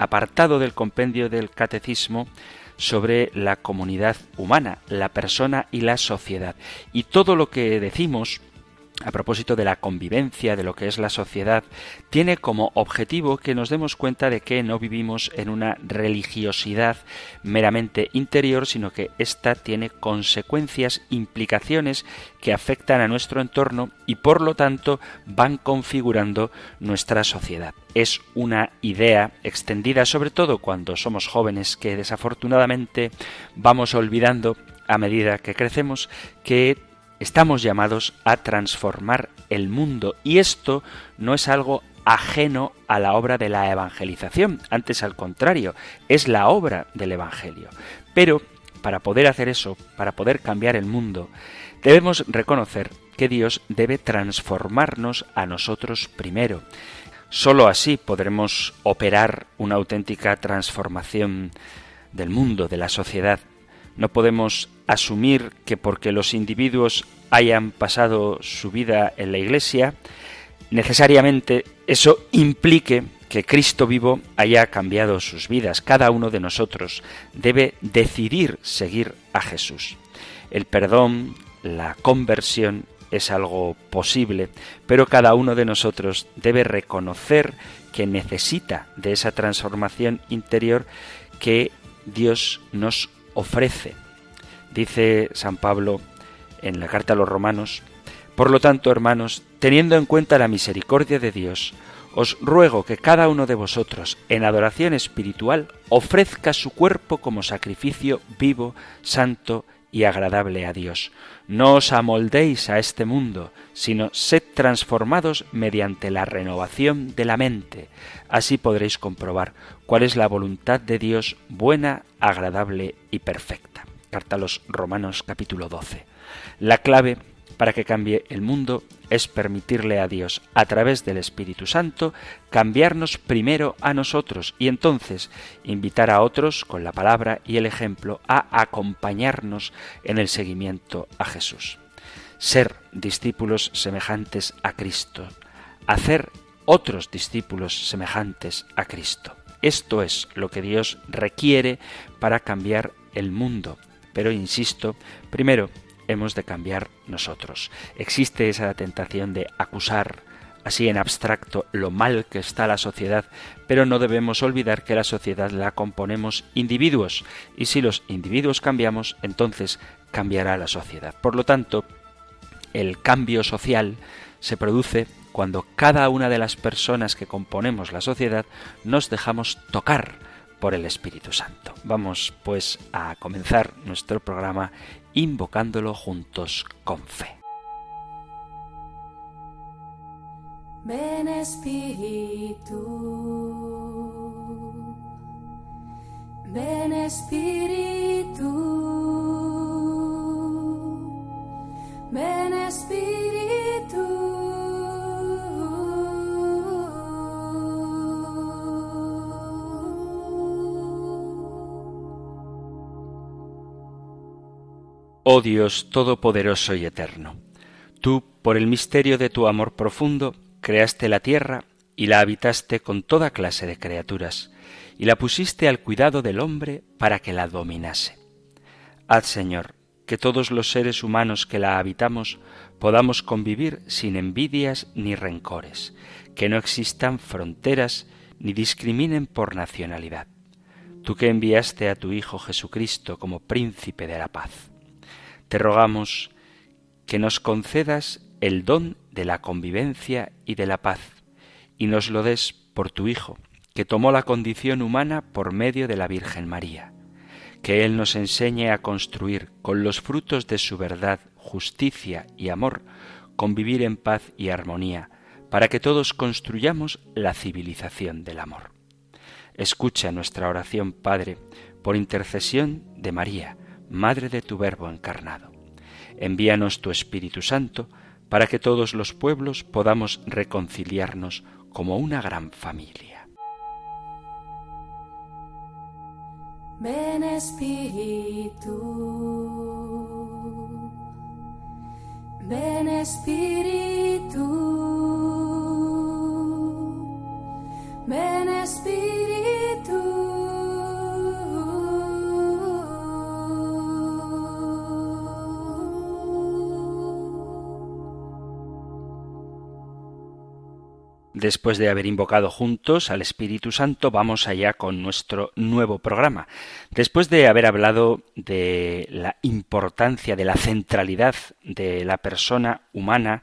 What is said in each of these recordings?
apartado del compendio del catecismo sobre la comunidad humana, la persona y la sociedad. Y todo lo que decimos a propósito de la convivencia, de lo que es la sociedad, tiene como objetivo que nos demos cuenta de que no vivimos en una religiosidad meramente interior, sino que ésta tiene consecuencias, implicaciones que afectan a nuestro entorno y por lo tanto van configurando nuestra sociedad. Es una idea extendida sobre todo cuando somos jóvenes que desafortunadamente vamos olvidando a medida que crecemos que Estamos llamados a transformar el mundo y esto no es algo ajeno a la obra de la evangelización, antes al contrario, es la obra del Evangelio. Pero para poder hacer eso, para poder cambiar el mundo, debemos reconocer que Dios debe transformarnos a nosotros primero. Solo así podremos operar una auténtica transformación del mundo, de la sociedad. No podemos asumir que porque los individuos hayan pasado su vida en la Iglesia, necesariamente eso implique que Cristo vivo haya cambiado sus vidas. Cada uno de nosotros debe decidir seguir a Jesús. El perdón, la conversión es algo posible, pero cada uno de nosotros debe reconocer que necesita de esa transformación interior que Dios nos ofrece. Dice San Pablo en la carta a los romanos, Por lo tanto, hermanos, teniendo en cuenta la misericordia de Dios, os ruego que cada uno de vosotros, en adoración espiritual, ofrezca su cuerpo como sacrificio vivo, santo y agradable a Dios. No os amoldéis a este mundo, sino sed transformados mediante la renovación de la mente. Así podréis comprobar cuál es la voluntad de Dios buena, agradable y perfecta. Carta a los Romanos capítulo 12. La clave para que cambie el mundo es permitirle a Dios, a través del Espíritu Santo, cambiarnos primero a nosotros y entonces invitar a otros, con la palabra y el ejemplo, a acompañarnos en el seguimiento a Jesús. Ser discípulos semejantes a Cristo, hacer otros discípulos semejantes a Cristo. Esto es lo que Dios requiere para cambiar el mundo. Pero, insisto, primero hemos de cambiar nosotros. Existe esa tentación de acusar así en abstracto lo mal que está la sociedad, pero no debemos olvidar que la sociedad la componemos individuos, y si los individuos cambiamos, entonces cambiará la sociedad. Por lo tanto, el cambio social se produce cuando cada una de las personas que componemos la sociedad nos dejamos tocar por el Espíritu Santo. Vamos pues a comenzar nuestro programa invocándolo juntos con fe. Ven Espíritu, ven Espíritu, ven Espíritu. Oh Dios Todopoderoso y Eterno, tú, por el misterio de tu amor profundo, creaste la tierra y la habitaste con toda clase de criaturas, y la pusiste al cuidado del hombre para que la dominase. Haz, Señor, que todos los seres humanos que la habitamos podamos convivir sin envidias ni rencores, que no existan fronteras ni discriminen por nacionalidad. Tú que enviaste a tu Hijo Jesucristo como príncipe de la paz te rogamos que nos concedas el don de la convivencia y de la paz, y nos lo des por tu Hijo, que tomó la condición humana por medio de la Virgen María. Que Él nos enseñe a construir con los frutos de su verdad, justicia y amor, convivir en paz y armonía, para que todos construyamos la civilización del amor. Escucha nuestra oración, Padre, por intercesión de María, Madre de tu Verbo encarnado. Envíanos tu Espíritu Santo, para que todos los pueblos podamos reconciliarnos como una gran familia. Ven Espíritu, ven Espíritu, ven Espíritu. Después de haber invocado juntos al Espíritu Santo, vamos allá con nuestro nuevo programa. Después de haber hablado de la importancia, de la centralidad de la persona humana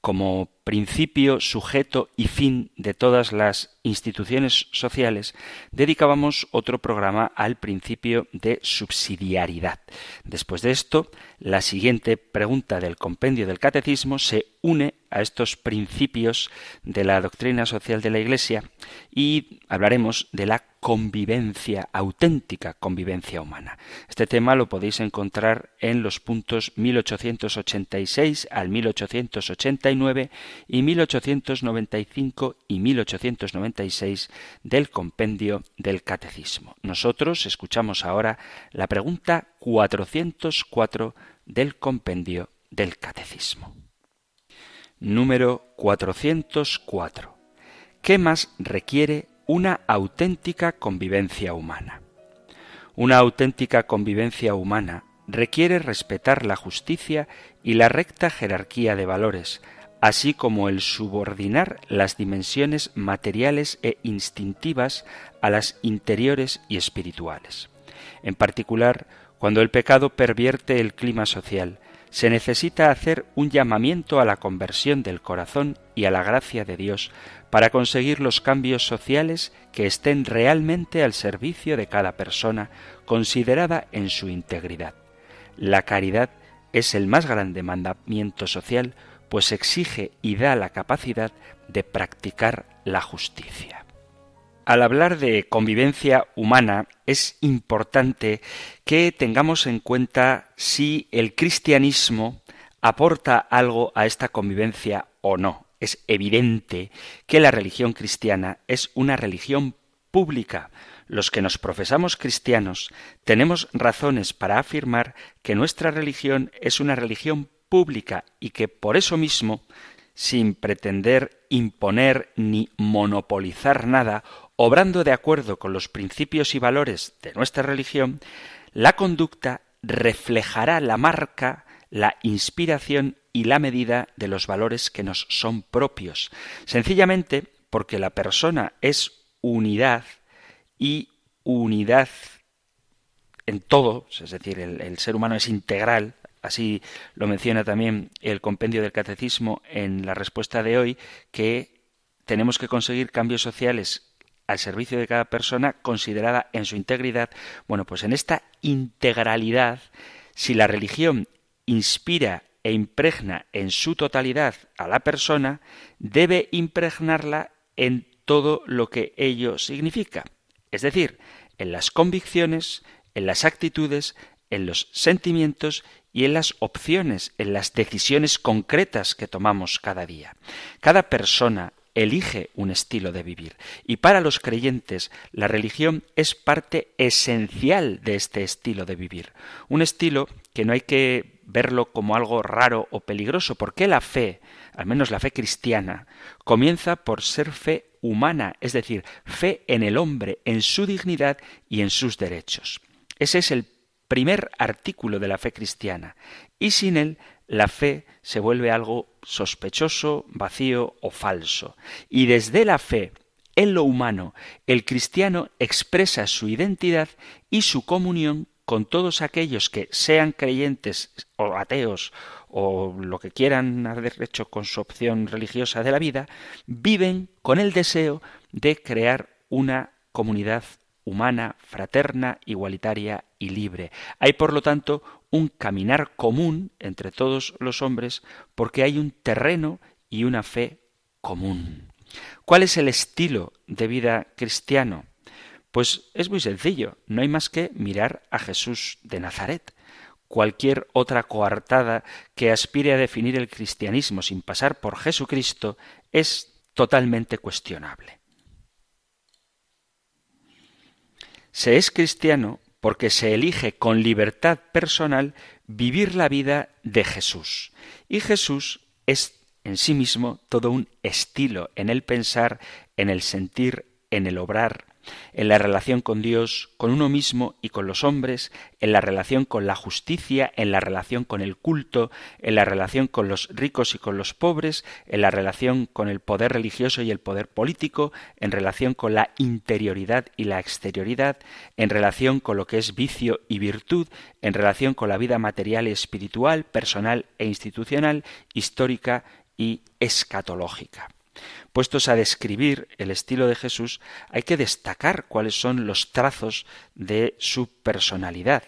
como principio, sujeto y fin de todas las instituciones sociales, dedicábamos otro programa al principio de subsidiariedad. Después de esto, la siguiente pregunta del compendio del catecismo se une a estos principios de la doctrina social de la Iglesia y hablaremos de la convivencia auténtica, convivencia humana. Este tema lo podéis encontrar en los puntos 1886 al 1889 y 1895 y 1896 del compendio del Catecismo. Nosotros escuchamos ahora la pregunta 404 del compendio del Catecismo. Número 404. ¿Qué más requiere una auténtica convivencia humana? Una auténtica convivencia humana requiere respetar la justicia y la recta jerarquía de valores, así como el subordinar las dimensiones materiales e instintivas a las interiores y espirituales. En particular, cuando el pecado pervierte el clima social, se necesita hacer un llamamiento a la conversión del corazón y a la gracia de Dios para conseguir los cambios sociales que estén realmente al servicio de cada persona, considerada en su integridad. La caridad es el más grande mandamiento social pues exige y da la capacidad de practicar la justicia. Al hablar de convivencia humana es importante que tengamos en cuenta si el cristianismo aporta algo a esta convivencia o no. Es evidente que la religión cristiana es una religión pública. Los que nos profesamos cristianos tenemos razones para afirmar que nuestra religión es una religión pública y que por eso mismo, sin pretender imponer ni monopolizar nada, obrando de acuerdo con los principios y valores de nuestra religión, la conducta reflejará la marca, la inspiración y la medida de los valores que nos son propios, sencillamente porque la persona es unidad y unidad en todo, es decir, el, el ser humano es integral, Así lo menciona también el compendio del catecismo en la respuesta de hoy, que tenemos que conseguir cambios sociales al servicio de cada persona considerada en su integridad. Bueno, pues en esta integralidad, si la religión inspira e impregna en su totalidad a la persona, debe impregnarla en todo lo que ello significa, es decir, en las convicciones, en las actitudes, en los sentimientos y en las opciones, en las decisiones concretas que tomamos cada día. Cada persona elige un estilo de vivir y para los creyentes la religión es parte esencial de este estilo de vivir. Un estilo que no hay que verlo como algo raro o peligroso, porque la fe, al menos la fe cristiana, comienza por ser fe humana, es decir, fe en el hombre, en su dignidad y en sus derechos. Ese es el primer artículo de la fe cristiana, y sin él la fe se vuelve algo sospechoso, vacío o falso. Y desde la fe en lo humano, el cristiano expresa su identidad y su comunión con todos aquellos que sean creyentes o ateos o lo que quieran haber hecho con su opción religiosa de la vida, viven con el deseo de crear una comunidad humana, fraterna, igualitaria y libre. Hay, por lo tanto, un caminar común entre todos los hombres porque hay un terreno y una fe común. ¿Cuál es el estilo de vida cristiano? Pues es muy sencillo, no hay más que mirar a Jesús de Nazaret. Cualquier otra coartada que aspire a definir el cristianismo sin pasar por Jesucristo es totalmente cuestionable. Se es cristiano porque se elige con libertad personal vivir la vida de Jesús. Y Jesús es en sí mismo todo un estilo en el pensar, en el sentir, en el obrar, en la relación con Dios, con uno mismo y con los hombres, en la relación con la justicia, en la relación con el culto, en la relación con los ricos y con los pobres, en la relación con el poder religioso y el poder político, en relación con la interioridad y la exterioridad, en relación con lo que es vicio y virtud, en relación con la vida material y espiritual, personal e institucional, histórica y escatológica. Puestos a describir el estilo de Jesús, hay que destacar cuáles son los trazos de su personalidad.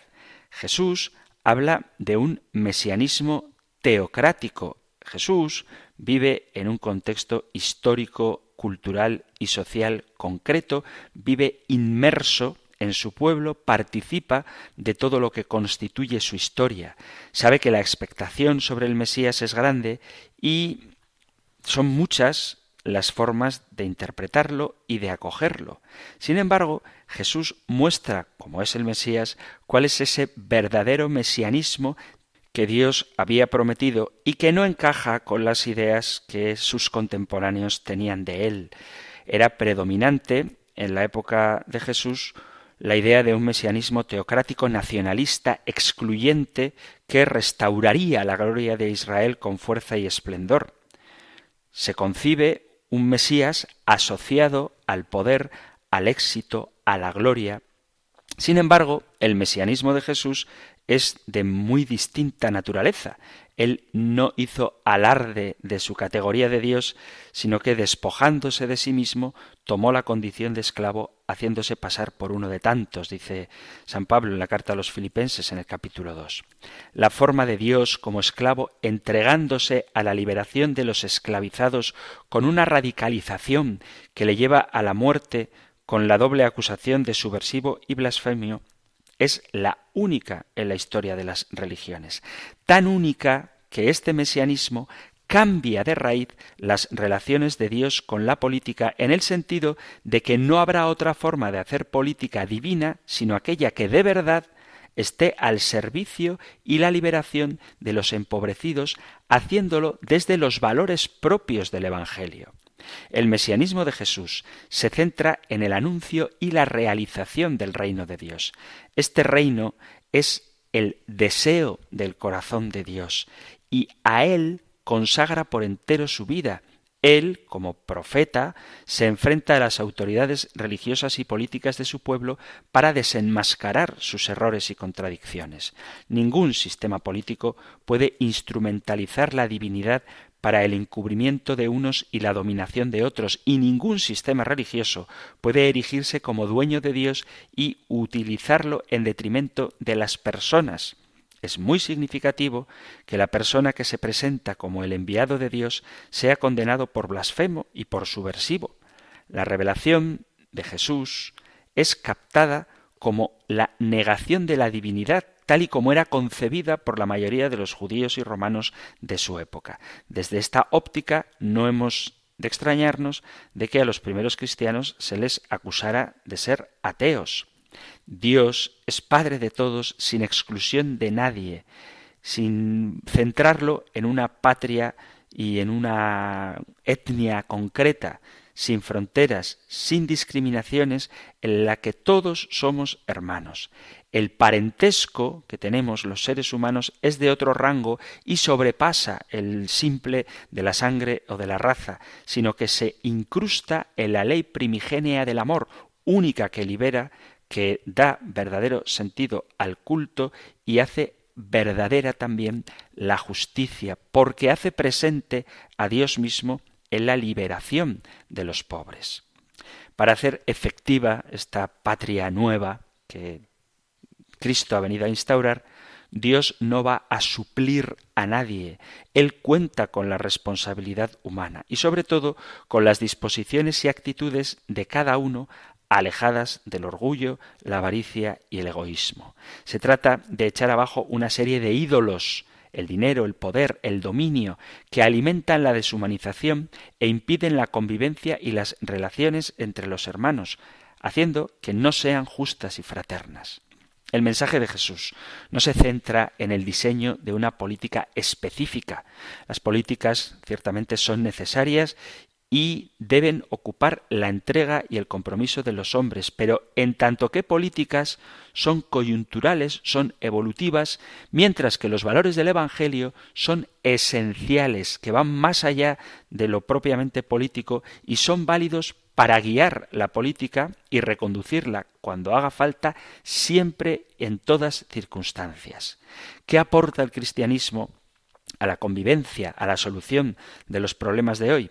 Jesús habla de un mesianismo teocrático. Jesús vive en un contexto histórico, cultural y social concreto, vive inmerso en su pueblo, participa de todo lo que constituye su historia, sabe que la expectación sobre el Mesías es grande y son muchas las formas de interpretarlo y de acogerlo. Sin embargo, Jesús muestra, como es el Mesías, cuál es ese verdadero mesianismo que Dios había prometido y que no encaja con las ideas que sus contemporáneos tenían de él. Era predominante en la época de Jesús la idea de un mesianismo teocrático nacionalista excluyente que restauraría la gloria de Israel con fuerza y esplendor. Se concibe un Mesías asociado al poder, al éxito, a la gloria. Sin embargo, el mesianismo de Jesús es de muy distinta naturaleza. Él no hizo alarde de su categoría de Dios, sino que despojándose de sí mismo, tomó la condición de esclavo, haciéndose pasar por uno de tantos, dice San Pablo en la carta a los Filipenses en el capítulo 2. La forma de Dios como esclavo, entregándose a la liberación de los esclavizados con una radicalización que le lleva a la muerte con la doble acusación de subversivo y blasfemio, es la única en la historia de las religiones. Tan única que este mesianismo cambia de raíz las relaciones de Dios con la política en el sentido de que no habrá otra forma de hacer política divina sino aquella que de verdad esté al servicio y la liberación de los empobrecidos, haciéndolo desde los valores propios del Evangelio. El mesianismo de Jesús se centra en el anuncio y la realización del reino de Dios. Este reino es el deseo del corazón de Dios y a él consagra por entero su vida. Él, como profeta, se enfrenta a las autoridades religiosas y políticas de su pueblo para desenmascarar sus errores y contradicciones. Ningún sistema político puede instrumentalizar la divinidad para el encubrimiento de unos y la dominación de otros, y ningún sistema religioso puede erigirse como dueño de Dios y utilizarlo en detrimento de las personas. Es muy significativo que la persona que se presenta como el enviado de Dios sea condenado por blasfemo y por subversivo. La revelación de Jesús es captada como la negación de la divinidad tal y como era concebida por la mayoría de los judíos y romanos de su época. Desde esta óptica no hemos de extrañarnos de que a los primeros cristianos se les acusara de ser ateos. Dios es Padre de todos sin exclusión de nadie, sin centrarlo en una patria y en una etnia concreta, sin fronteras, sin discriminaciones, en la que todos somos hermanos. El parentesco que tenemos los seres humanos es de otro rango y sobrepasa el simple de la sangre o de la raza, sino que se incrusta en la ley primigenia del amor, única que libera, que da verdadero sentido al culto y hace verdadera también la justicia, porque hace presente a Dios mismo en la liberación de los pobres. Para hacer efectiva esta patria nueva que Cristo ha venido a instaurar, Dios no va a suplir a nadie. Él cuenta con la responsabilidad humana y sobre todo con las disposiciones y actitudes de cada uno alejadas del orgullo, la avaricia y el egoísmo. Se trata de echar abajo una serie de ídolos, el dinero, el poder, el dominio, que alimentan la deshumanización e impiden la convivencia y las relaciones entre los hermanos, haciendo que no sean justas y fraternas. El mensaje de Jesús no se centra en el diseño de una política específica. Las políticas ciertamente son necesarias y deben ocupar la entrega y el compromiso de los hombres, pero en tanto que políticas son coyunturales, son evolutivas, mientras que los valores del Evangelio son esenciales, que van más allá de lo propiamente político y son válidos para guiar la política y reconducirla cuando haga falta, siempre en todas circunstancias. ¿Qué aporta el cristianismo a la convivencia, a la solución de los problemas de hoy?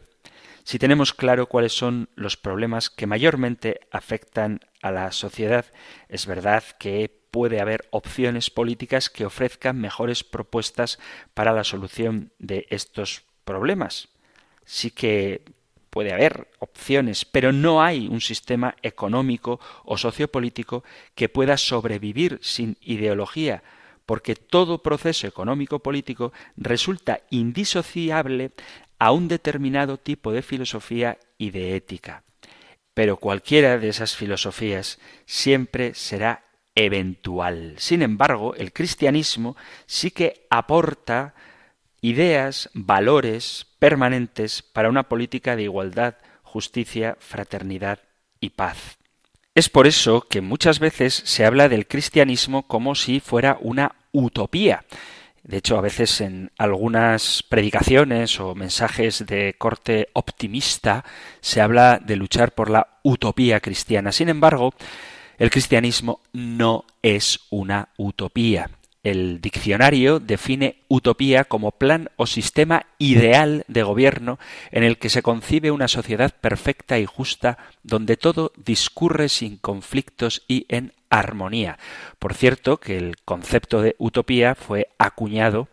Si tenemos claro cuáles son los problemas que mayormente afectan a la sociedad, es verdad que puede haber opciones políticas que ofrezcan mejores propuestas para la solución de estos problemas. Sí que puede haber opciones, pero no hay un sistema económico o sociopolítico que pueda sobrevivir sin ideología, porque todo proceso económico político resulta indisociable a un determinado tipo de filosofía y de ética. Pero cualquiera de esas filosofías siempre será eventual. Sin embargo, el cristianismo sí que aporta ideas, valores permanentes para una política de igualdad, justicia, fraternidad y paz. Es por eso que muchas veces se habla del cristianismo como si fuera una utopía. De hecho, a veces en algunas predicaciones o mensajes de corte optimista se habla de luchar por la utopía cristiana. Sin embargo, el cristianismo no es una utopía. El diccionario define utopía como plan o sistema ideal de gobierno en el que se concibe una sociedad perfecta y justa donde todo discurre sin conflictos y en armonía. Por cierto, que el concepto de utopía fue acuñado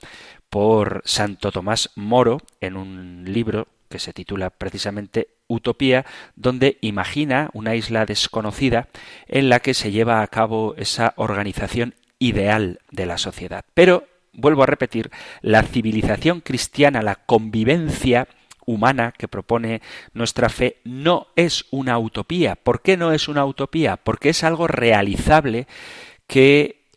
por Santo Tomás Moro en un libro que se titula precisamente Utopía, donde imagina una isla desconocida en la que se lleva a cabo esa organización ideal de la sociedad. Pero, vuelvo a repetir, la civilización cristiana, la convivencia humana que propone nuestra fe no es una utopía. ¿Por qué no es una utopía? Porque es algo realizable que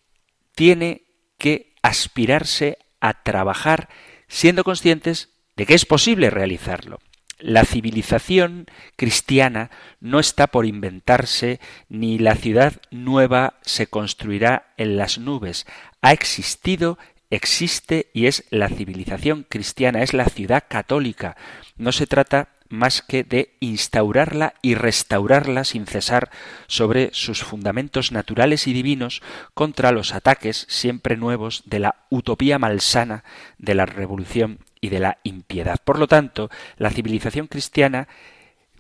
tiene que aspirarse a trabajar siendo conscientes de que es posible realizarlo. La civilización cristiana no está por inventarse, ni la ciudad nueva se construirá en las nubes. Ha existido existe y es la civilización cristiana, es la ciudad católica. No se trata más que de instaurarla y restaurarla sin cesar sobre sus fundamentos naturales y divinos contra los ataques siempre nuevos de la utopía malsana de la revolución de la impiedad. Por lo tanto, la civilización cristiana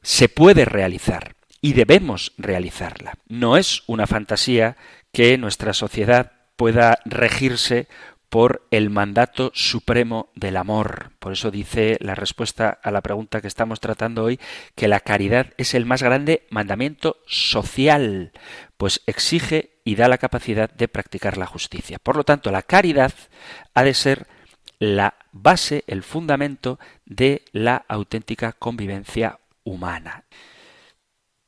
se puede realizar y debemos realizarla. No es una fantasía que nuestra sociedad pueda regirse por el mandato supremo del amor. Por eso dice la respuesta a la pregunta que estamos tratando hoy que la caridad es el más grande mandamiento social, pues exige y da la capacidad de practicar la justicia. Por lo tanto, la caridad ha de ser la base, el fundamento de la auténtica convivencia humana.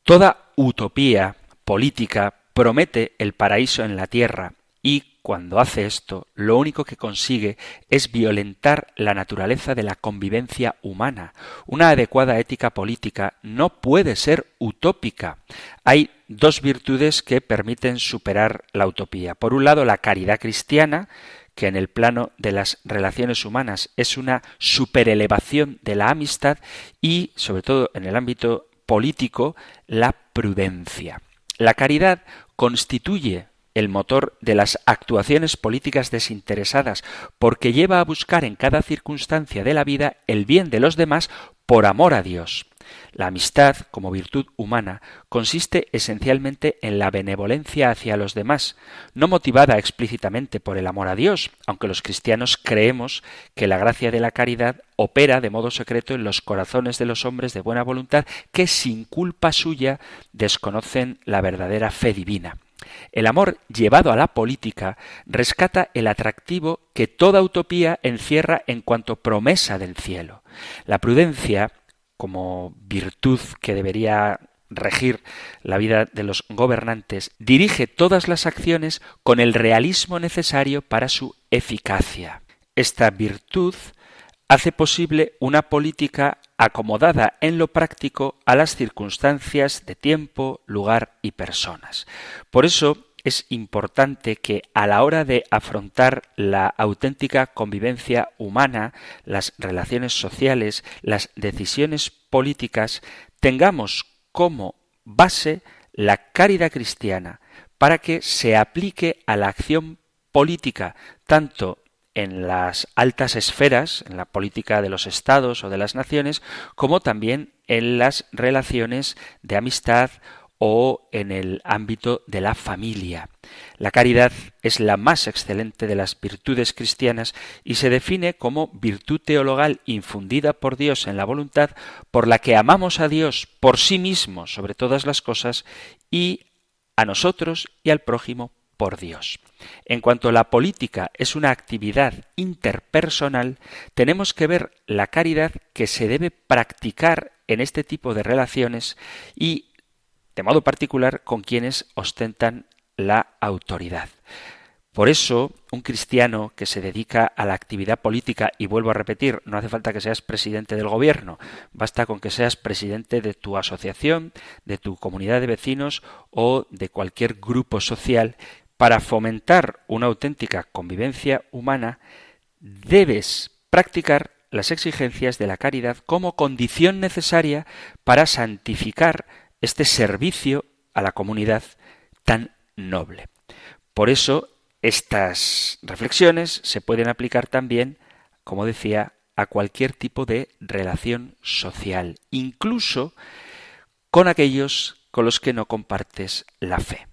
Toda utopía política promete el paraíso en la tierra y cuando hace esto, lo único que consigue es violentar la naturaleza de la convivencia humana. Una adecuada ética política no puede ser utópica. Hay dos virtudes que permiten superar la utopía. Por un lado, la caridad cristiana, que en el plano de las relaciones humanas es una superelevación de la amistad y, sobre todo en el ámbito político, la prudencia. La caridad constituye el motor de las actuaciones políticas desinteresadas, porque lleva a buscar en cada circunstancia de la vida el bien de los demás por amor a Dios. La amistad, como virtud humana, consiste esencialmente en la benevolencia hacia los demás, no motivada explícitamente por el amor a Dios, aunque los cristianos creemos que la gracia de la caridad opera de modo secreto en los corazones de los hombres de buena voluntad que sin culpa suya desconocen la verdadera fe divina. El amor llevado a la política rescata el atractivo que toda utopía encierra en cuanto promesa del cielo. La prudencia como virtud que debería regir la vida de los gobernantes, dirige todas las acciones con el realismo necesario para su eficacia. Esta virtud hace posible una política acomodada en lo práctico a las circunstancias de tiempo, lugar y personas. Por eso es importante que a la hora de afrontar la auténtica convivencia humana, las relaciones sociales, las decisiones políticas, tengamos como base la caridad cristiana para que se aplique a la acción política, tanto en las altas esferas, en la política de los estados o de las naciones, como también en las relaciones de amistad o en el ámbito de la familia. La caridad es la más excelente de las virtudes cristianas y se define como virtud teologal infundida por Dios en la voluntad por la que amamos a Dios por sí mismo sobre todas las cosas y a nosotros y al prójimo por Dios. En cuanto la política es una actividad interpersonal, tenemos que ver la caridad que se debe practicar en este tipo de relaciones y de modo particular con quienes ostentan la autoridad. Por eso, un cristiano que se dedica a la actividad política, y vuelvo a repetir, no hace falta que seas presidente del gobierno, basta con que seas presidente de tu asociación, de tu comunidad de vecinos o de cualquier grupo social, para fomentar una auténtica convivencia humana, debes practicar las exigencias de la caridad como condición necesaria para santificar este servicio a la comunidad tan noble. Por eso, estas reflexiones se pueden aplicar también, como decía, a cualquier tipo de relación social, incluso con aquellos con los que no compartes la fe.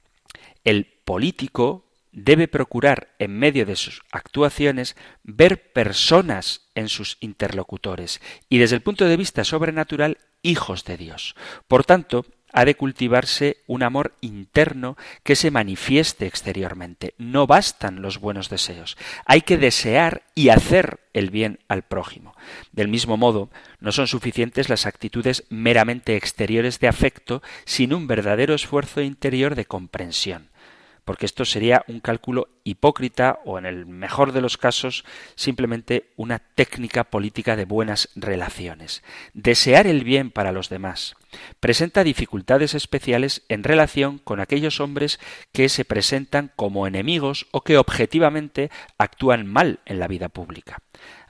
El político debe procurar, en medio de sus actuaciones, ver personas en sus interlocutores y, desde el punto de vista sobrenatural, hijos de Dios. Por tanto, ha de cultivarse un amor interno que se manifieste exteriormente. No bastan los buenos deseos. Hay que desear y hacer el bien al prójimo. Del mismo modo, no son suficientes las actitudes meramente exteriores de afecto sin un verdadero esfuerzo interior de comprensión porque esto sería un cálculo hipócrita o, en el mejor de los casos, simplemente una técnica política de buenas relaciones. Desear el bien para los demás presenta dificultades especiales en relación con aquellos hombres que se presentan como enemigos o que objetivamente actúan mal en la vida pública.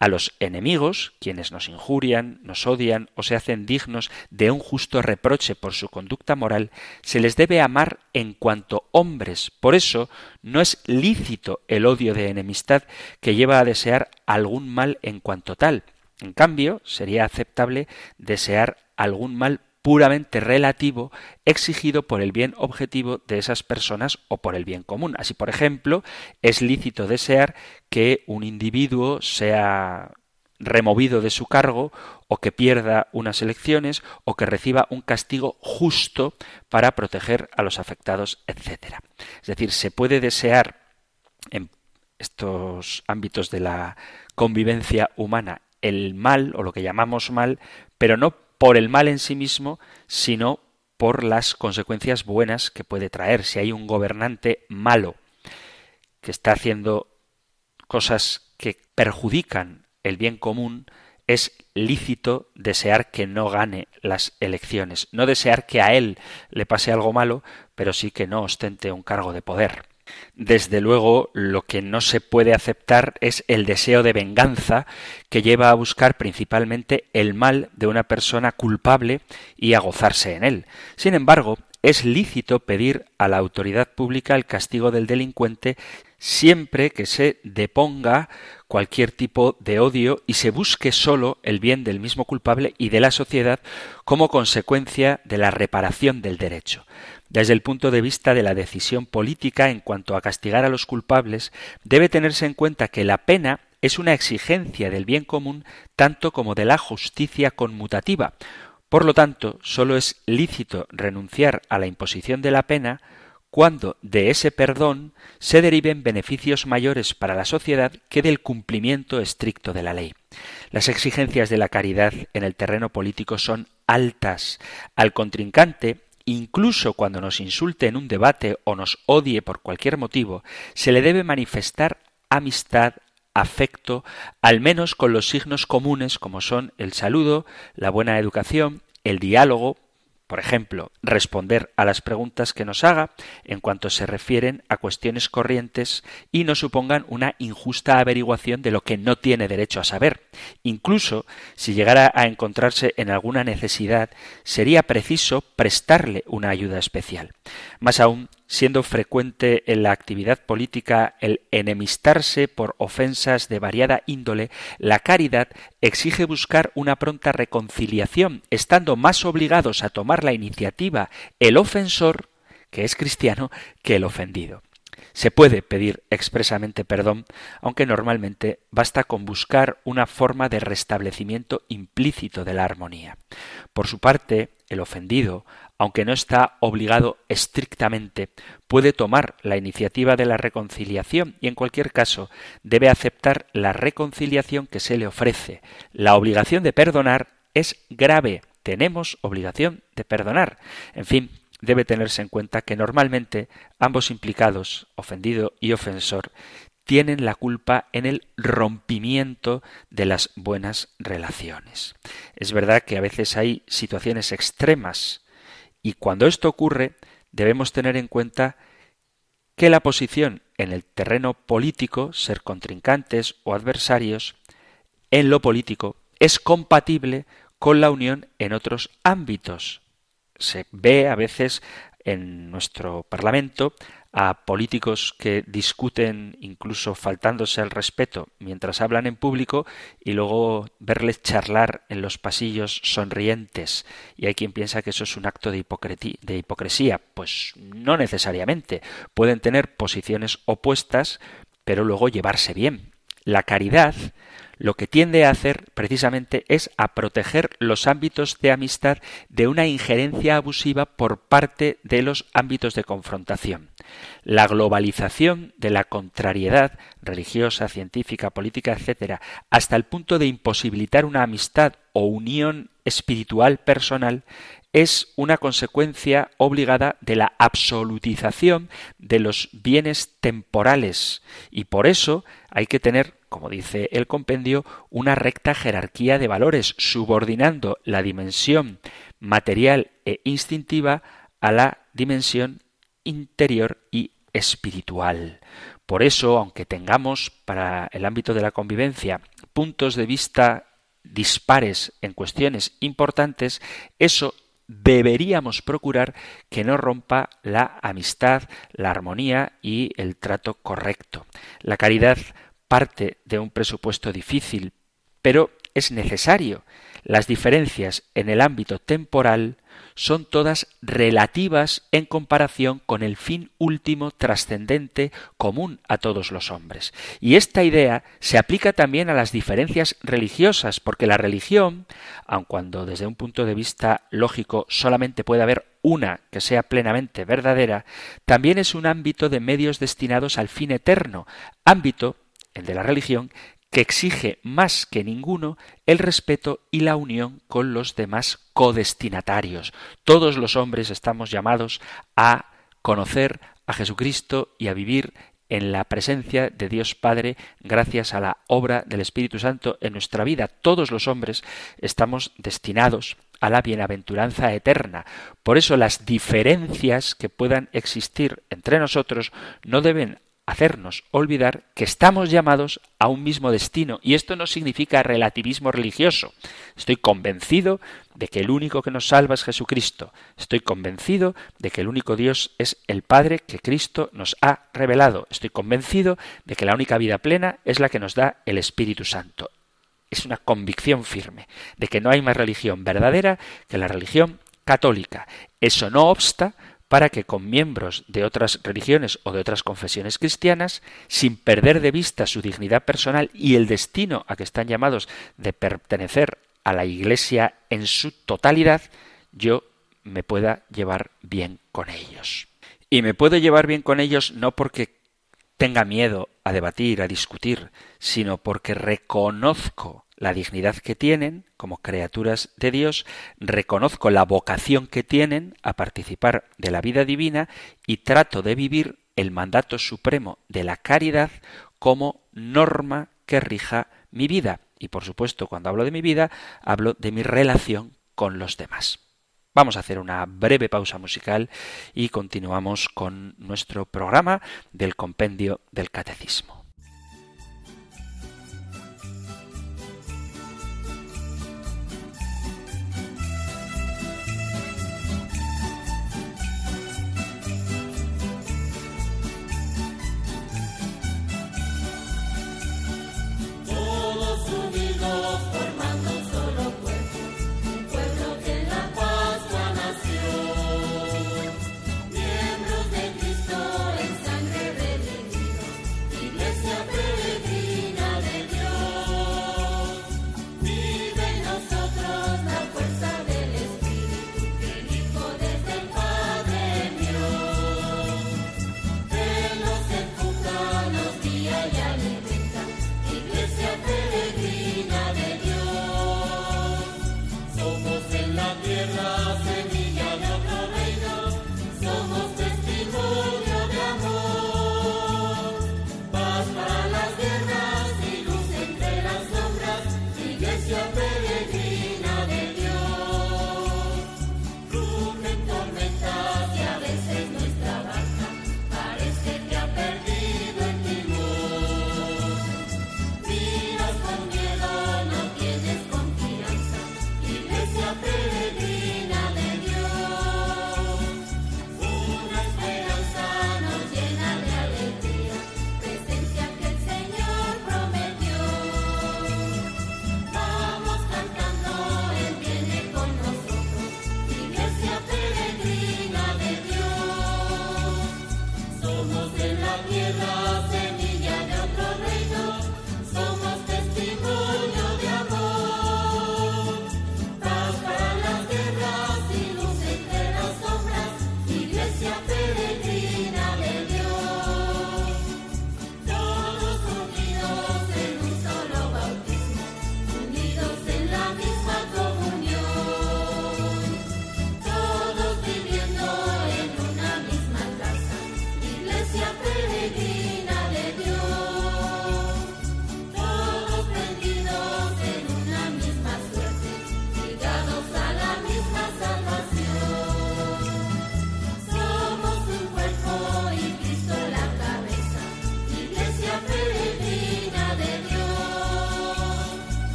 A los enemigos, quienes nos injurian, nos odian o se hacen dignos de un justo reproche por su conducta moral, se les debe amar en cuanto hombres. Por eso no es lícito el odio de enemistad que lleva a desear algún mal en cuanto tal. En cambio, sería aceptable desear algún mal puramente relativo exigido por el bien objetivo de esas personas o por el bien común. Así, por ejemplo, es lícito desear que un individuo sea removido de su cargo o que pierda unas elecciones o que reciba un castigo justo para proteger a los afectados, etc. Es decir, se puede desear en estos ámbitos de la convivencia humana el mal o lo que llamamos mal, pero no por el mal en sí mismo, sino por las consecuencias buenas que puede traer. Si hay un gobernante malo que está haciendo cosas que perjudican el bien común, es lícito desear que no gane las elecciones, no desear que a él le pase algo malo, pero sí que no ostente un cargo de poder. Desde luego, lo que no se puede aceptar es el deseo de venganza que lleva a buscar principalmente el mal de una persona culpable y a gozarse en él. Sin embargo, es lícito pedir a la autoridad pública el castigo del delincuente siempre que se deponga cualquier tipo de odio y se busque solo el bien del mismo culpable y de la sociedad como consecuencia de la reparación del derecho. Desde el punto de vista de la decisión política en cuanto a castigar a los culpables, debe tenerse en cuenta que la pena es una exigencia del bien común tanto como de la justicia conmutativa. Por lo tanto, sólo es lícito renunciar a la imposición de la pena cuando de ese perdón se deriven beneficios mayores para la sociedad que del cumplimiento estricto de la ley. Las exigencias de la caridad en el terreno político son altas. Al contrincante, incluso cuando nos insulte en un debate o nos odie por cualquier motivo, se le debe manifestar amistad, afecto, al menos con los signos comunes como son el saludo, la buena educación, el diálogo, por ejemplo, responder a las preguntas que nos haga en cuanto se refieren a cuestiones corrientes y no supongan una injusta averiguación de lo que no tiene derecho a saber. Incluso si llegara a encontrarse en alguna necesidad, sería preciso prestarle una ayuda especial. Más aún, siendo frecuente en la actividad política el enemistarse por ofensas de variada índole, la caridad exige buscar una pronta reconciliación, estando más obligados a tomar la iniciativa el ofensor, que es cristiano, que el ofendido. Se puede pedir expresamente perdón, aunque normalmente basta con buscar una forma de restablecimiento implícito de la armonía. Por su parte, el ofendido, aunque no está obligado estrictamente, puede tomar la iniciativa de la reconciliación y en cualquier caso debe aceptar la reconciliación que se le ofrece. La obligación de perdonar es grave. Tenemos obligación de perdonar. En fin, debe tenerse en cuenta que normalmente ambos implicados, ofendido y ofensor, tienen la culpa en el rompimiento de las buenas relaciones. Es verdad que a veces hay situaciones extremas y cuando esto ocurre, debemos tener en cuenta que la posición en el terreno político, ser contrincantes o adversarios, en lo político, es compatible con la unión en otros ámbitos. Se ve a veces en nuestro Parlamento a políticos que discuten incluso faltándose al respeto mientras hablan en público y luego verles charlar en los pasillos sonrientes. Y hay quien piensa que eso es un acto de, de hipocresía. Pues no necesariamente. Pueden tener posiciones opuestas, pero luego llevarse bien. La caridad lo que tiende a hacer precisamente es a proteger los ámbitos de amistad de una injerencia abusiva por parte de los ámbitos de confrontación. La globalización de la contrariedad religiosa, científica, política, etc., hasta el punto de imposibilitar una amistad o unión espiritual personal es una consecuencia obligada de la absolutización de los bienes temporales y por eso hay que tener como dice el compendio, una recta jerarquía de valores, subordinando la dimensión material e instintiva a la dimensión interior y espiritual. Por eso, aunque tengamos para el ámbito de la convivencia puntos de vista dispares en cuestiones importantes, eso deberíamos procurar que no rompa la amistad, la armonía y el trato correcto. La caridad parte de un presupuesto difícil, pero es necesario. Las diferencias en el ámbito temporal son todas relativas en comparación con el fin último trascendente común a todos los hombres. Y esta idea se aplica también a las diferencias religiosas, porque la religión, aun cuando desde un punto de vista lógico solamente puede haber una que sea plenamente verdadera, también es un ámbito de medios destinados al fin eterno, ámbito el de la religión, que exige más que ninguno el respeto y la unión con los demás codestinatarios. Todos los hombres estamos llamados a conocer a Jesucristo y a vivir en la presencia de Dios Padre gracias a la obra del Espíritu Santo en nuestra vida. Todos los hombres estamos destinados a la bienaventuranza eterna. Por eso las diferencias que puedan existir entre nosotros no deben hacernos olvidar que estamos llamados a un mismo destino. Y esto no significa relativismo religioso. Estoy convencido de que el único que nos salva es Jesucristo. Estoy convencido de que el único Dios es el Padre que Cristo nos ha revelado. Estoy convencido de que la única vida plena es la que nos da el Espíritu Santo. Es una convicción firme de que no hay más religión verdadera que la religión católica. Eso no obsta para que con miembros de otras religiones o de otras confesiones cristianas, sin perder de vista su dignidad personal y el destino a que están llamados de pertenecer a la Iglesia en su totalidad, yo me pueda llevar bien con ellos. Y me puedo llevar bien con ellos no porque tenga miedo a debatir, a discutir, sino porque reconozco la dignidad que tienen como criaturas de Dios, reconozco la vocación que tienen a participar de la vida divina y trato de vivir el mandato supremo de la caridad como norma que rija mi vida. Y por supuesto, cuando hablo de mi vida, hablo de mi relación con los demás. Vamos a hacer una breve pausa musical y continuamos con nuestro programa del compendio del catecismo.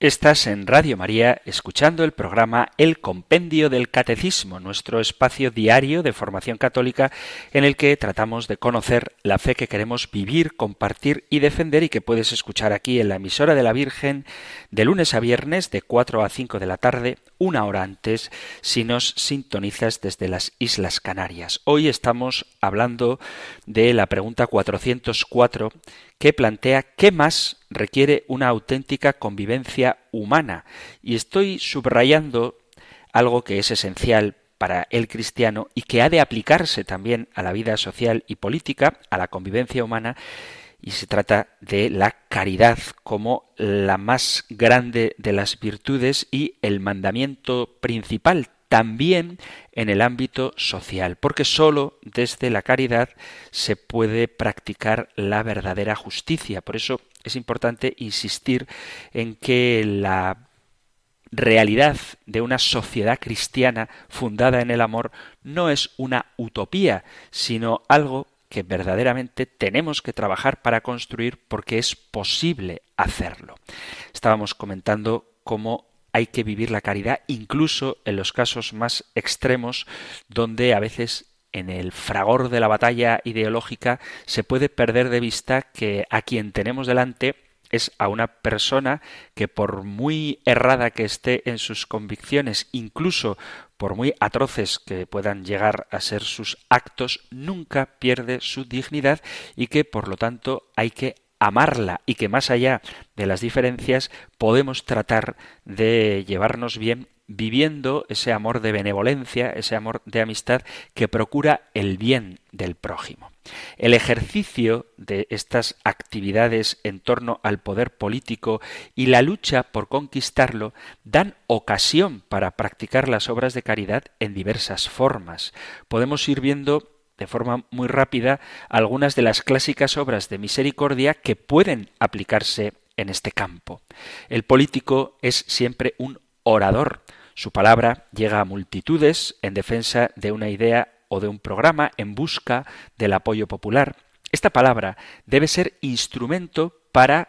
Estás en Radio María escuchando el programa El Compendio del Catecismo, nuestro espacio diario de formación católica en el que tratamos de conocer la fe que queremos vivir, compartir y defender y que puedes escuchar aquí en la emisora de la Virgen de lunes a viernes de 4 a 5 de la tarde, una hora antes, si nos sintonizas desde las Islas Canarias. Hoy estamos hablando de la pregunta 404 que plantea qué más requiere una auténtica convivencia humana. Y estoy subrayando algo que es esencial para el cristiano y que ha de aplicarse también a la vida social y política, a la convivencia humana, y se trata de la caridad como la más grande de las virtudes y el mandamiento principal también en el ámbito social, porque sólo desde la caridad se puede practicar la verdadera justicia. Por eso es importante insistir en que la realidad de una sociedad cristiana fundada en el amor no es una utopía, sino algo que verdaderamente tenemos que trabajar para construir porque es posible hacerlo. Estábamos comentando cómo hay que vivir la caridad incluso en los casos más extremos donde a veces en el fragor de la batalla ideológica se puede perder de vista que a quien tenemos delante es a una persona que por muy errada que esté en sus convicciones, incluso por muy atroces que puedan llegar a ser sus actos, nunca pierde su dignidad y que por lo tanto hay que amarla y que más allá de las diferencias podemos tratar de llevarnos bien viviendo ese amor de benevolencia, ese amor de amistad que procura el bien del prójimo. El ejercicio de estas actividades en torno al poder político y la lucha por conquistarlo dan ocasión para practicar las obras de caridad en diversas formas. Podemos ir viendo de forma muy rápida algunas de las clásicas obras de misericordia que pueden aplicarse en este campo. El político es siempre un orador. Su palabra llega a multitudes en defensa de una idea o de un programa en busca del apoyo popular. Esta palabra debe ser instrumento para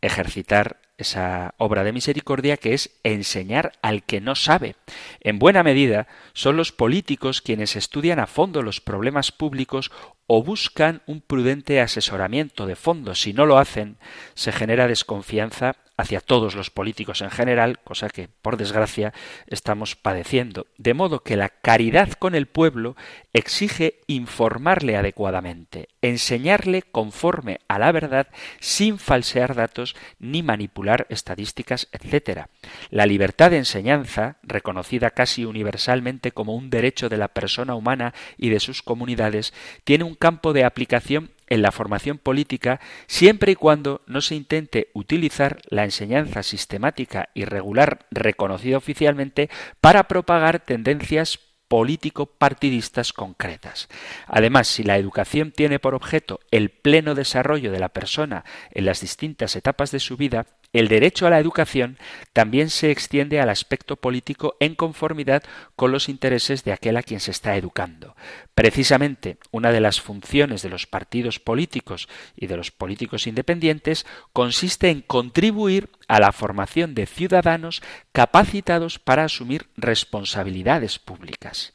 ejercitar esa obra de misericordia que es enseñar al que no sabe. En buena medida son los políticos quienes estudian a fondo los problemas públicos o buscan un prudente asesoramiento de fondo. Si no lo hacen, se genera desconfianza hacia todos los políticos en general, cosa que, por desgracia, estamos padeciendo. De modo que la caridad con el pueblo exige informarle adecuadamente, enseñarle conforme a la verdad sin falsear datos ni manipular estadísticas, etc. La libertad de enseñanza, reconocida casi universalmente como un derecho de la persona humana y de sus comunidades, tiene un campo de aplicación en la formación política siempre y cuando no se intente utilizar la enseñanza sistemática y regular reconocida oficialmente para propagar tendencias político-partidistas concretas. Además, si la educación tiene por objeto el pleno desarrollo de la persona en las distintas etapas de su vida, el derecho a la educación también se extiende al aspecto político en conformidad con los intereses de aquel a quien se está educando. Precisamente una de las funciones de los partidos políticos y de los políticos independientes consiste en contribuir a la formación de ciudadanos capacitados para asumir responsabilidades públicas.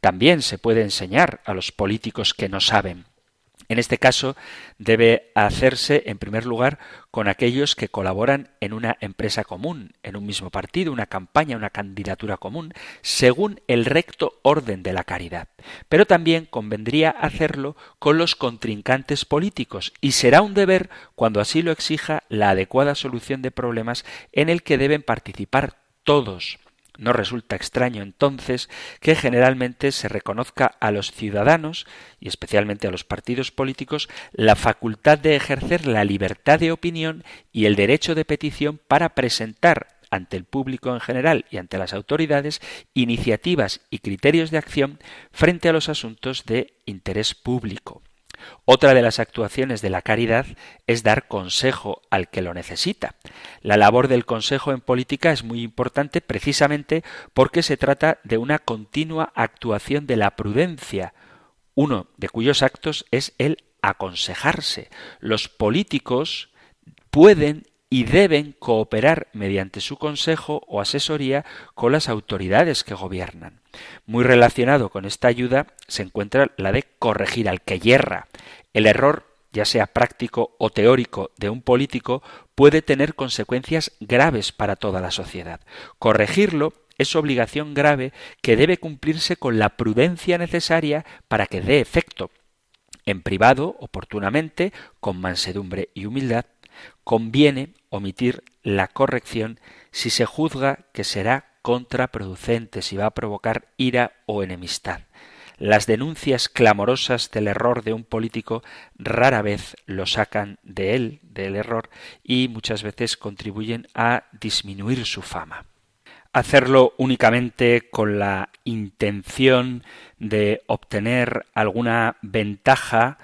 También se puede enseñar a los políticos que no saben. En este caso debe hacerse, en primer lugar, con aquellos que colaboran en una empresa común, en un mismo partido, una campaña, una candidatura común, según el recto orden de la caridad. Pero también convendría hacerlo con los contrincantes políticos, y será un deber, cuando así lo exija, la adecuada solución de problemas en el que deben participar todos. No resulta extraño entonces que generalmente se reconozca a los ciudadanos, y especialmente a los partidos políticos, la facultad de ejercer la libertad de opinión y el derecho de petición para presentar ante el público en general y ante las autoridades iniciativas y criterios de acción frente a los asuntos de interés público. Otra de las actuaciones de la caridad es dar consejo al que lo necesita. La labor del consejo en política es muy importante precisamente porque se trata de una continua actuación de la prudencia, uno de cuyos actos es el aconsejarse. Los políticos pueden y deben cooperar mediante su consejo o asesoría con las autoridades que gobiernan. Muy relacionado con esta ayuda se encuentra la de corregir al que yerra. El error, ya sea práctico o teórico, de un político puede tener consecuencias graves para toda la sociedad. Corregirlo es obligación grave que debe cumplirse con la prudencia necesaria para que dé efecto. En privado, oportunamente, con mansedumbre y humildad, conviene omitir la corrección si se juzga que será contraproducente, si va a provocar ira o enemistad. las denuncias clamorosas del error de un político rara vez lo sacan de él, del error, y muchas veces contribuyen a disminuir su fama. Hacerlo únicamente con la intención de obtener alguna ventaja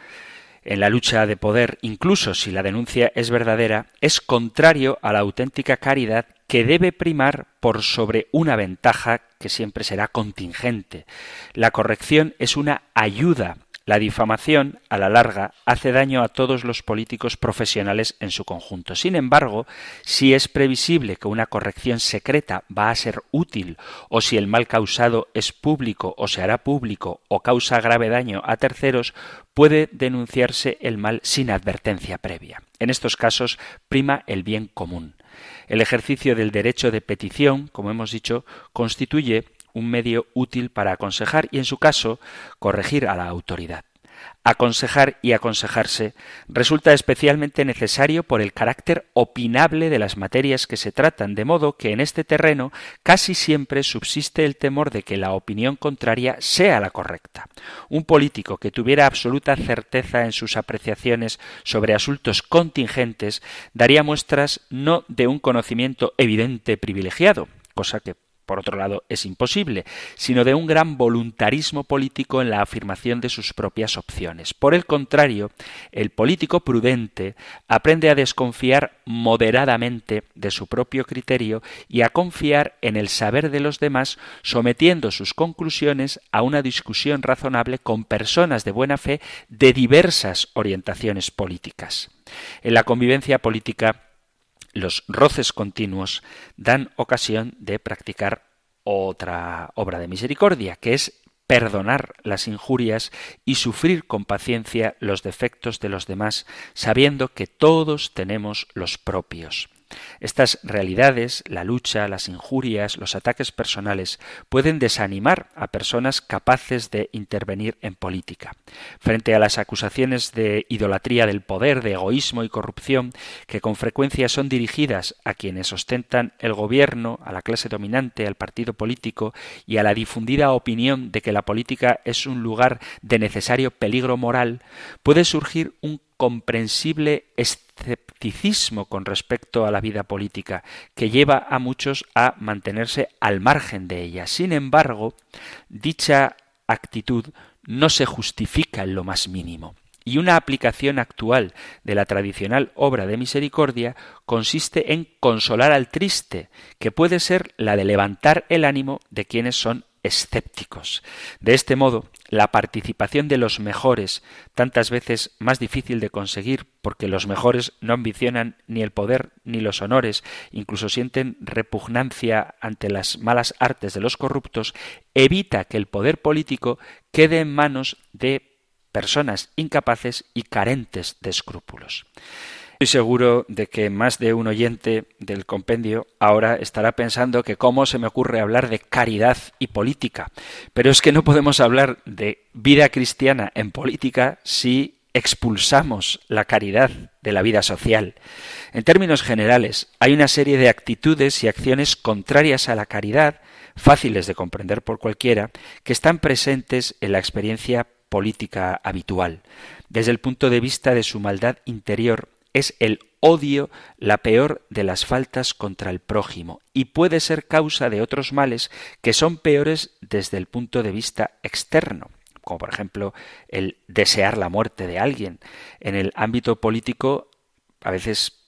en la lucha de poder, incluso si la denuncia es verdadera, es contrario a la auténtica caridad que debe primar por sobre una ventaja que siempre será contingente. La corrección es una ayuda. La difamación, a la larga, hace daño a todos los políticos profesionales en su conjunto. Sin embargo, si es previsible que una corrección secreta va a ser útil, o si el mal causado es público o se hará público o causa grave daño a terceros, puede denunciarse el mal sin advertencia previa. En estos casos prima el bien común. El ejercicio del derecho de petición, como hemos dicho, constituye un medio útil para aconsejar y, en su caso, corregir a la autoridad. Aconsejar y aconsejarse resulta especialmente necesario por el carácter opinable de las materias que se tratan, de modo que en este terreno casi siempre subsiste el temor de que la opinión contraria sea la correcta. Un político que tuviera absoluta certeza en sus apreciaciones sobre asuntos contingentes daría muestras no de un conocimiento evidente privilegiado, cosa que por otro lado, es imposible, sino de un gran voluntarismo político en la afirmación de sus propias opciones. Por el contrario, el político prudente aprende a desconfiar moderadamente de su propio criterio y a confiar en el saber de los demás, sometiendo sus conclusiones a una discusión razonable con personas de buena fe de diversas orientaciones políticas. En la convivencia política los roces continuos dan ocasión de practicar otra obra de misericordia, que es perdonar las injurias y sufrir con paciencia los defectos de los demás, sabiendo que todos tenemos los propios. Estas realidades, la lucha, las injurias, los ataques personales, pueden desanimar a personas capaces de intervenir en política. Frente a las acusaciones de idolatría del poder, de egoísmo y corrupción, que con frecuencia son dirigidas a quienes ostentan el gobierno, a la clase dominante, al partido político y a la difundida opinión de que la política es un lugar de necesario peligro moral, puede surgir un comprensible escepticismo con respecto a la vida política, que lleva a muchos a mantenerse al margen de ella. Sin embargo, dicha actitud no se justifica en lo más mínimo. Y una aplicación actual de la tradicional obra de misericordia consiste en consolar al triste, que puede ser la de levantar el ánimo de quienes son escépticos. De este modo, la participación de los mejores, tantas veces más difícil de conseguir porque los mejores no ambicionan ni el poder ni los honores, incluso sienten repugnancia ante las malas artes de los corruptos, evita que el poder político quede en manos de personas incapaces y carentes de escrúpulos. Estoy seguro de que más de un oyente del compendio ahora estará pensando que cómo se me ocurre hablar de caridad y política. Pero es que no podemos hablar de vida cristiana en política si expulsamos la caridad de la vida social. En términos generales, hay una serie de actitudes y acciones contrarias a la caridad, fáciles de comprender por cualquiera, que están presentes en la experiencia política habitual. Desde el punto de vista de su maldad interior, es el odio la peor de las faltas contra el prójimo y puede ser causa de otros males que son peores desde el punto de vista externo como por ejemplo el desear la muerte de alguien. En el ámbito político a veces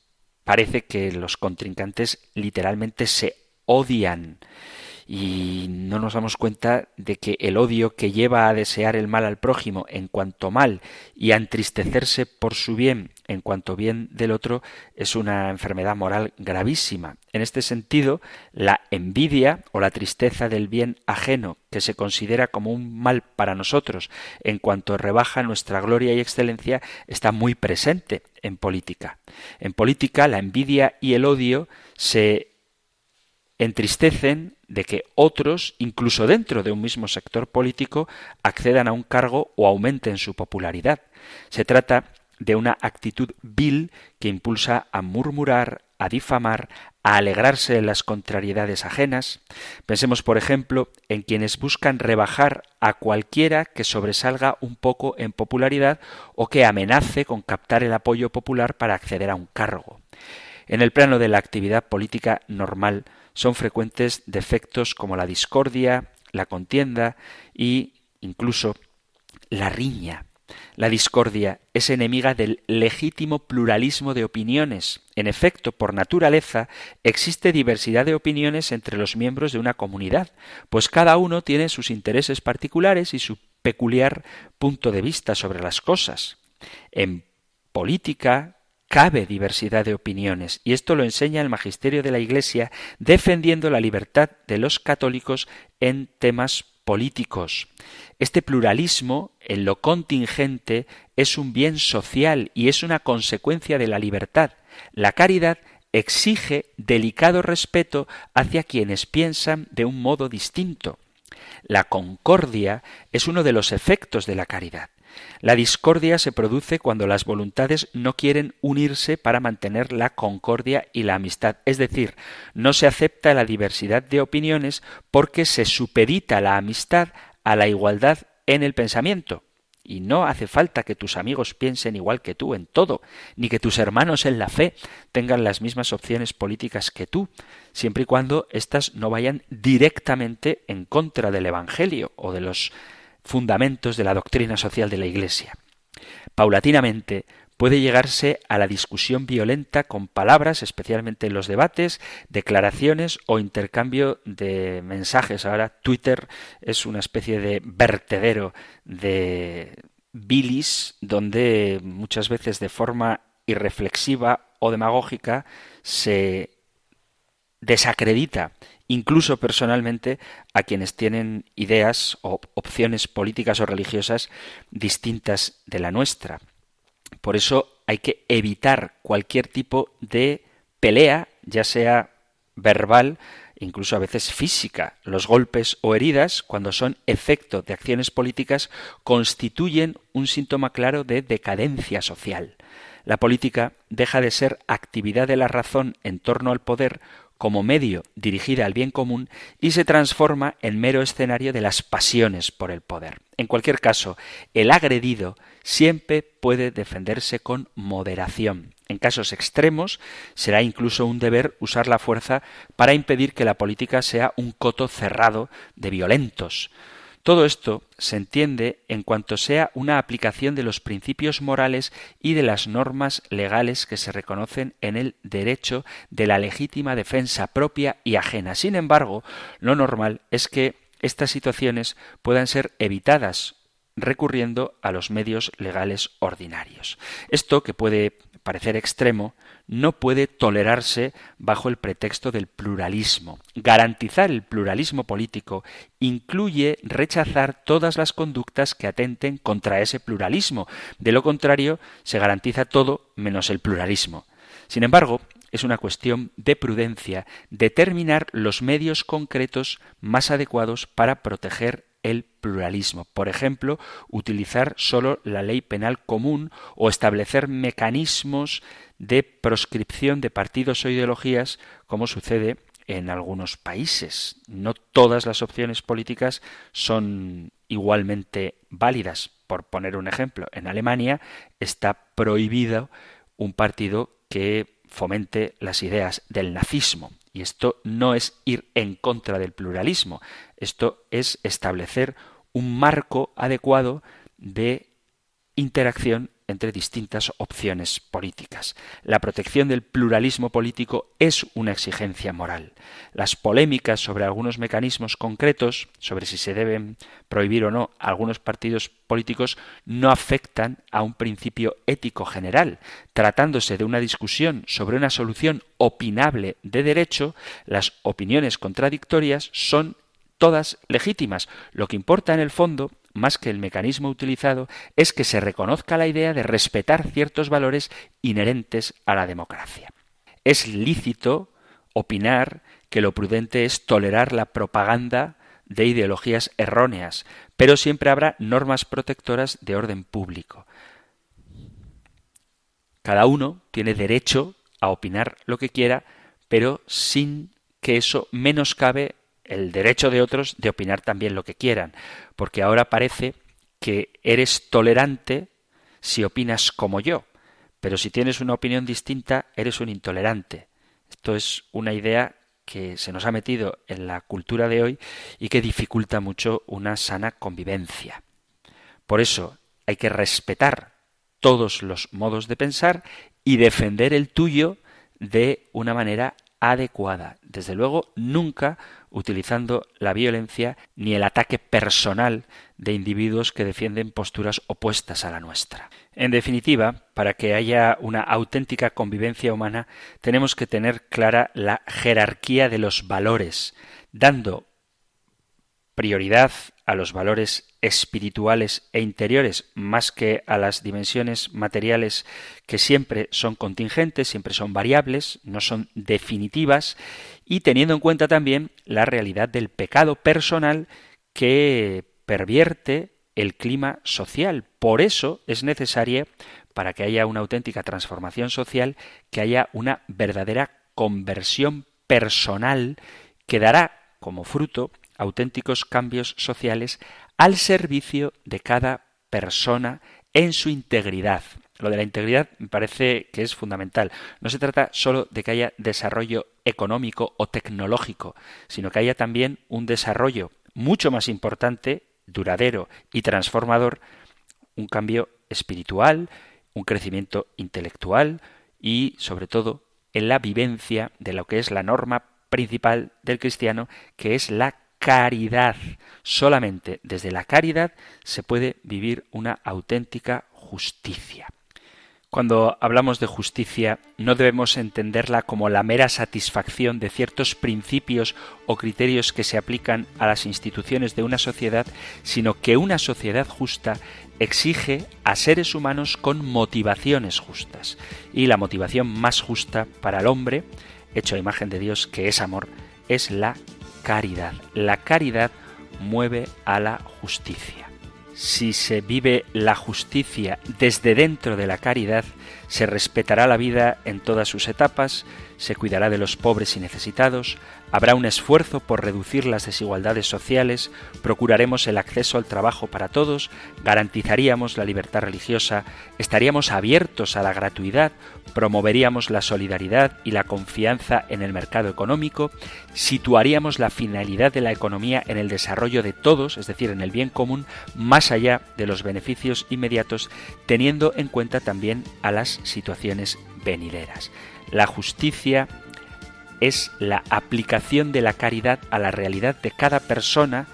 parece que los contrincantes literalmente se odian y no nos damos cuenta de que el odio que lleva a desear el mal al prójimo en cuanto mal y a entristecerse por su bien en cuanto bien del otro es una enfermedad moral gravísima. En este sentido, la envidia o la tristeza del bien ajeno, que se considera como un mal para nosotros en cuanto rebaja nuestra gloria y excelencia, está muy presente en política. En política, la envidia y el odio se entristecen de que otros, incluso dentro de un mismo sector político, accedan a un cargo o aumenten su popularidad. Se trata de una actitud vil que impulsa a murmurar, a difamar, a alegrarse en las contrariedades ajenas. Pensemos, por ejemplo, en quienes buscan rebajar a cualquiera que sobresalga un poco en popularidad o que amenace con captar el apoyo popular para acceder a un cargo. En el plano de la actividad política normal son frecuentes defectos como la discordia, la contienda y incluso la riña. La discordia es enemiga del legítimo pluralismo de opiniones. En efecto, por naturaleza, existe diversidad de opiniones entre los miembros de una comunidad, pues cada uno tiene sus intereses particulares y su peculiar punto de vista sobre las cosas. En política cabe diversidad de opiniones, y esto lo enseña el magisterio de la Iglesia defendiendo la libertad de los católicos en temas políticos. Este pluralismo, en lo contingente, es un bien social y es una consecuencia de la libertad. La caridad exige delicado respeto hacia quienes piensan de un modo distinto. La concordia es uno de los efectos de la caridad. La discordia se produce cuando las voluntades no quieren unirse para mantener la concordia y la amistad, es decir, no se acepta la diversidad de opiniones porque se supedita la amistad a la igualdad en el pensamiento. Y no hace falta que tus amigos piensen igual que tú en todo, ni que tus hermanos en la fe tengan las mismas opciones políticas que tú, siempre y cuando éstas no vayan directamente en contra del Evangelio o de los fundamentos de la doctrina social de la Iglesia. Paulatinamente puede llegarse a la discusión violenta con palabras, especialmente en los debates, declaraciones o intercambio de mensajes. Ahora Twitter es una especie de vertedero de bilis donde muchas veces de forma irreflexiva o demagógica se desacredita incluso personalmente a quienes tienen ideas o opciones políticas o religiosas distintas de la nuestra. Por eso hay que evitar cualquier tipo de pelea, ya sea verbal, incluso a veces física. Los golpes o heridas, cuando son efecto de acciones políticas, constituyen un síntoma claro de decadencia social. La política deja de ser actividad de la razón en torno al poder como medio dirigida al bien común y se transforma en mero escenario de las pasiones por el poder. En cualquier caso, el agredido siempre puede defenderse con moderación. En casos extremos será incluso un deber usar la fuerza para impedir que la política sea un coto cerrado de violentos. Todo esto se entiende en cuanto sea una aplicación de los principios morales y de las normas legales que se reconocen en el derecho de la legítima defensa propia y ajena. Sin embargo, lo normal es que estas situaciones puedan ser evitadas recurriendo a los medios legales ordinarios. Esto, que puede parecer extremo, no puede tolerarse bajo el pretexto del pluralismo. Garantizar el pluralismo político incluye rechazar todas las conductas que atenten contra ese pluralismo. De lo contrario, se garantiza todo menos el pluralismo. Sin embargo, es una cuestión de prudencia determinar los medios concretos más adecuados para proteger el pluralismo. Por ejemplo, utilizar solo la ley penal común o establecer mecanismos de proscripción de partidos o ideologías, como sucede en algunos países. No todas las opciones políticas son igualmente válidas. Por poner un ejemplo, en Alemania está prohibido un partido que fomente las ideas del nazismo. Y esto no es ir en contra del pluralismo, esto es establecer un marco adecuado de interacción entre distintas opciones políticas. La protección del pluralismo político es una exigencia moral. Las polémicas sobre algunos mecanismos concretos, sobre si se deben prohibir o no algunos partidos políticos, no afectan a un principio ético general. Tratándose de una discusión sobre una solución opinable de derecho, las opiniones contradictorias son todas legítimas. Lo que importa en el fondo más que el mecanismo utilizado, es que se reconozca la idea de respetar ciertos valores inherentes a la democracia. Es lícito opinar que lo prudente es tolerar la propaganda de ideologías erróneas, pero siempre habrá normas protectoras de orden público. Cada uno tiene derecho a opinar lo que quiera, pero sin que eso menoscabe el derecho de otros de opinar también lo que quieran, porque ahora parece que eres tolerante si opinas como yo, pero si tienes una opinión distinta, eres un intolerante. Esto es una idea que se nos ha metido en la cultura de hoy y que dificulta mucho una sana convivencia. Por eso hay que respetar todos los modos de pensar y defender el tuyo de una manera adecuada. Desde luego, nunca utilizando la violencia ni el ataque personal de individuos que defienden posturas opuestas a la nuestra. En definitiva, para que haya una auténtica convivencia humana, tenemos que tener clara la jerarquía de los valores, dando prioridad a los valores espirituales e interiores más que a las dimensiones materiales que siempre son contingentes, siempre son variables, no son definitivas, y teniendo en cuenta también la realidad del pecado personal que pervierte el clima social. Por eso es necesaria, para que haya una auténtica transformación social, que haya una verdadera conversión personal que dará como fruto auténticos cambios sociales al servicio de cada persona en su integridad. Lo de la integridad me parece que es fundamental. No se trata solo de que haya desarrollo económico o tecnológico, sino que haya también un desarrollo mucho más importante, duradero y transformador, un cambio espiritual, un crecimiento intelectual y, sobre todo, en la vivencia de lo que es la norma principal del cristiano, que es la caridad. Solamente desde la caridad se puede vivir una auténtica justicia. Cuando hablamos de justicia no debemos entenderla como la mera satisfacción de ciertos principios o criterios que se aplican a las instituciones de una sociedad, sino que una sociedad justa exige a seres humanos con motivaciones justas. Y la motivación más justa para el hombre, hecho a imagen de Dios que es amor, es la caridad. La caridad mueve a la justicia. Si se vive la justicia desde dentro de la caridad, se respetará la vida en todas sus etapas, se cuidará de los pobres y necesitados, habrá un esfuerzo por reducir las desigualdades sociales, procuraremos el acceso al trabajo para todos, garantizaríamos la libertad religiosa, estaríamos abiertos a la gratuidad, promoveríamos la solidaridad y la confianza en el mercado económico, situaríamos la finalidad de la economía en el desarrollo de todos, es decir, en el bien común, más allá de los beneficios inmediatos, teniendo en cuenta también a las situaciones venideras. La justicia es la aplicación de la caridad a la realidad de cada persona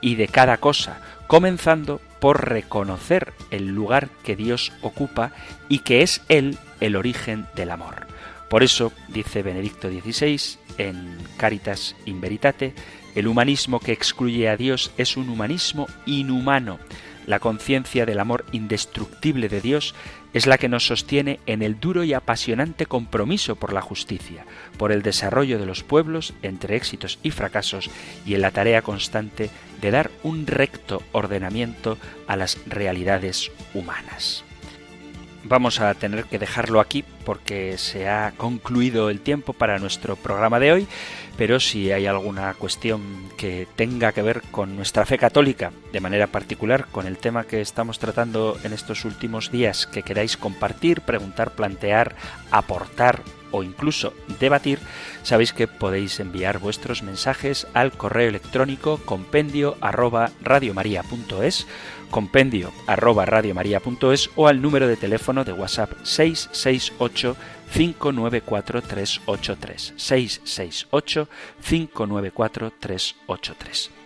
y de cada cosa, comenzando por reconocer el lugar que Dios ocupa y que es Él el origen del amor. Por eso, dice Benedicto XVI en Caritas in Veritate, el humanismo que excluye a Dios es un humanismo inhumano. La conciencia del amor indestructible de Dios es la que nos sostiene en el duro y apasionante compromiso por la justicia, por el desarrollo de los pueblos entre éxitos y fracasos y en la tarea constante de dar un recto ordenamiento a las realidades humanas. Vamos a tener que dejarlo aquí porque se ha concluido el tiempo para nuestro programa de hoy, pero si hay alguna cuestión que tenga que ver con nuestra fe católica, de manera particular con el tema que estamos tratando en estos últimos días, que queráis compartir, preguntar, plantear, aportar o incluso debatir, sabéis que podéis enviar vuestros mensajes al correo electrónico compendio arroba radiomaria.es compendio arroba radiomaria.es o al número de teléfono de WhatsApp 668 594 383 668 594 383.